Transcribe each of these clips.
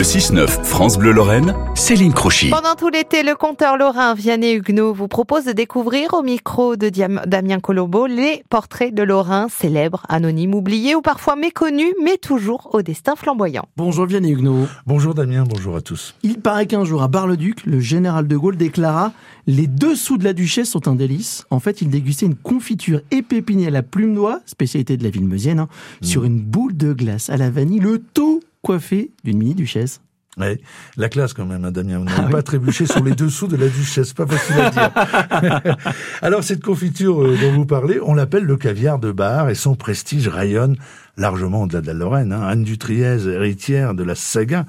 Le 6-9 France Bleu Lorraine, Céline Crochy. Pendant tout l'été, le conteur lorrain Vianney Huguenot vous propose de découvrir au micro de Diam- Damien Colombo les portraits de Lorrains célèbres, anonymes, oubliés ou parfois méconnus, mais toujours au destin flamboyant. Bonjour Vianney Huguenot. Bonjour Damien, bonjour à tous. Il paraît qu'un jour à Bar-le-Duc, le général de Gaulle déclara Les dessous de la duchesse sont un délice. En fait, il dégustait une confiture épépinée à la plume d'oie, spécialité de la ville meusienne, hein, sur une boule de glace à la vanille, le tout coiffé d'une mini-duchesse. Ouais, la classe quand même, hein, Damien. On n'a pas trébuché sur les dessous de la duchesse, pas facile à dire. Alors cette confiture euh, dont vous parlez, on l'appelle le caviar de bar et son prestige rayonne largement au-delà de la Lorraine. hein. Anne du Triez, héritière de la saga,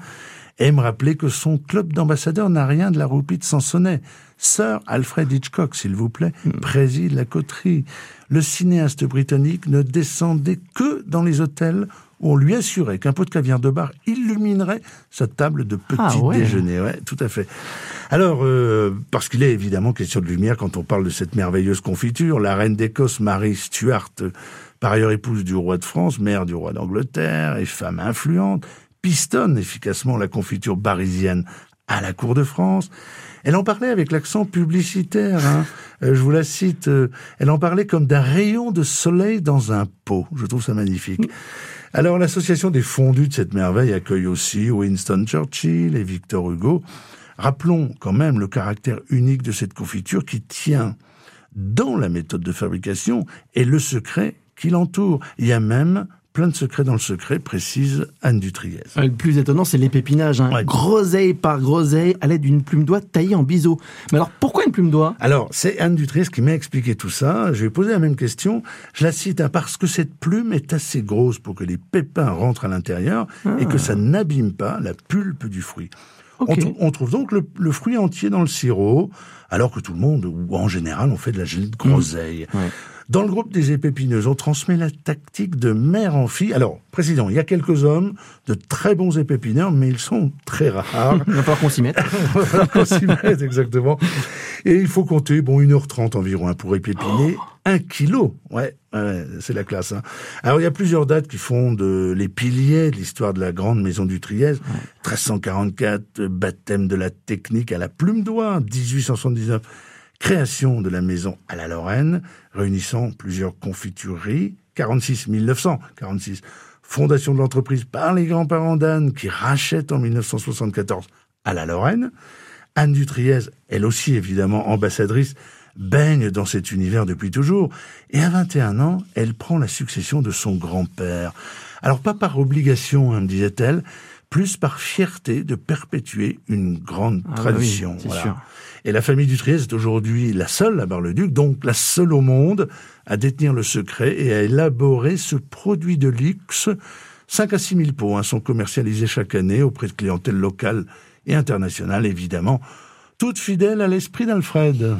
aime rappeler que son club d'ambassadeurs n'a rien de la roupie de Sansonnet. Sir Alfred Hitchcock, s'il vous plaît, préside la coterie. Le cinéaste britannique ne descendait que dans les hôtels où on lui assurait qu'un pot de caviar de bar illuminerait sa table de petit Ah ouais. déjeuner. Ouais, tout à fait. Alors, euh, parce qu'il est évidemment question de lumière quand on parle de cette merveilleuse confiture, la reine d'Écosse, Marie Stuart, euh, par ailleurs épouse du roi de France, mère du roi d'Angleterre et femme influente, pistonne efficacement la confiture parisienne à la cour de France. Elle en parlait avec l'accent publicitaire. hein. Euh, je vous la cite. euh, elle en parlait comme d'un rayon de soleil dans un pot. Je trouve ça magnifique. Alors l'association des fondus de cette merveille accueille aussi Winston Churchill et Victor Hugo. Rappelons quand même le caractère unique de cette confiture qui tient dans la méthode de fabrication et le secret qui l'entoure. Il y a même plein de secrets dans le secret, précise Anne Dutriez. Le plus étonnant, c'est l'épépinage. Hein. Ouais. Groseille par groseille, à l'aide d'une plume d'oie taillée en biseau. Mais alors, pourquoi une plume d'oie? Alors, c'est Anne Dutriez qui m'a expliqué tout ça. Je lui ai posé la même question. Je la cite hein, parce que cette plume est assez grosse pour que les pépins rentrent à l'intérieur et que ça n'abîme pas la pulpe du fruit. On, tr- on trouve donc le, le fruit entier dans le sirop, alors que tout le monde, ou en général, on fait de la gelée de groseille. Ouais. Dans le groupe des épépineuses, on transmet la tactique de mère en fille. Alors, président, il y a quelques hommes de très bons épépineurs, mais ils sont très rares. Il va falloir qu'on s'y mette. Voilà, qu'on s'y mette, exactement. Et il faut compter, bon, 1h30 environ hein, pour épépiner. Un kilo, ouais, c'est la classe. Hein. Alors, il y a plusieurs dates qui font de les piliers de l'histoire de la grande maison du Triez. 1344, euh, baptême de la technique à la plume d'oie. 1879, création de la maison à la Lorraine, réunissant plusieurs confitureries. 46, 1900, 46, fondation de l'entreprise par les grands-parents d'Anne qui rachètent en 1974 à la Lorraine. Anne du Triez, elle aussi évidemment ambassadrice, baigne dans cet univers depuis toujours. Et à 21 ans, elle prend la succession de son grand-père. Alors pas par obligation, hein, me disait-elle, plus par fierté de perpétuer une grande Ah oui, tradition. sûr. Et la famille du Triez est aujourd'hui la seule à Bar-le-Duc, donc la seule au monde à détenir le secret et à élaborer ce produit de luxe. 5 à 6 000 pots hein, sont commercialisés chaque année auprès de clientèle locale et internationale, évidemment, toutes fidèles à l'esprit d'Alfred.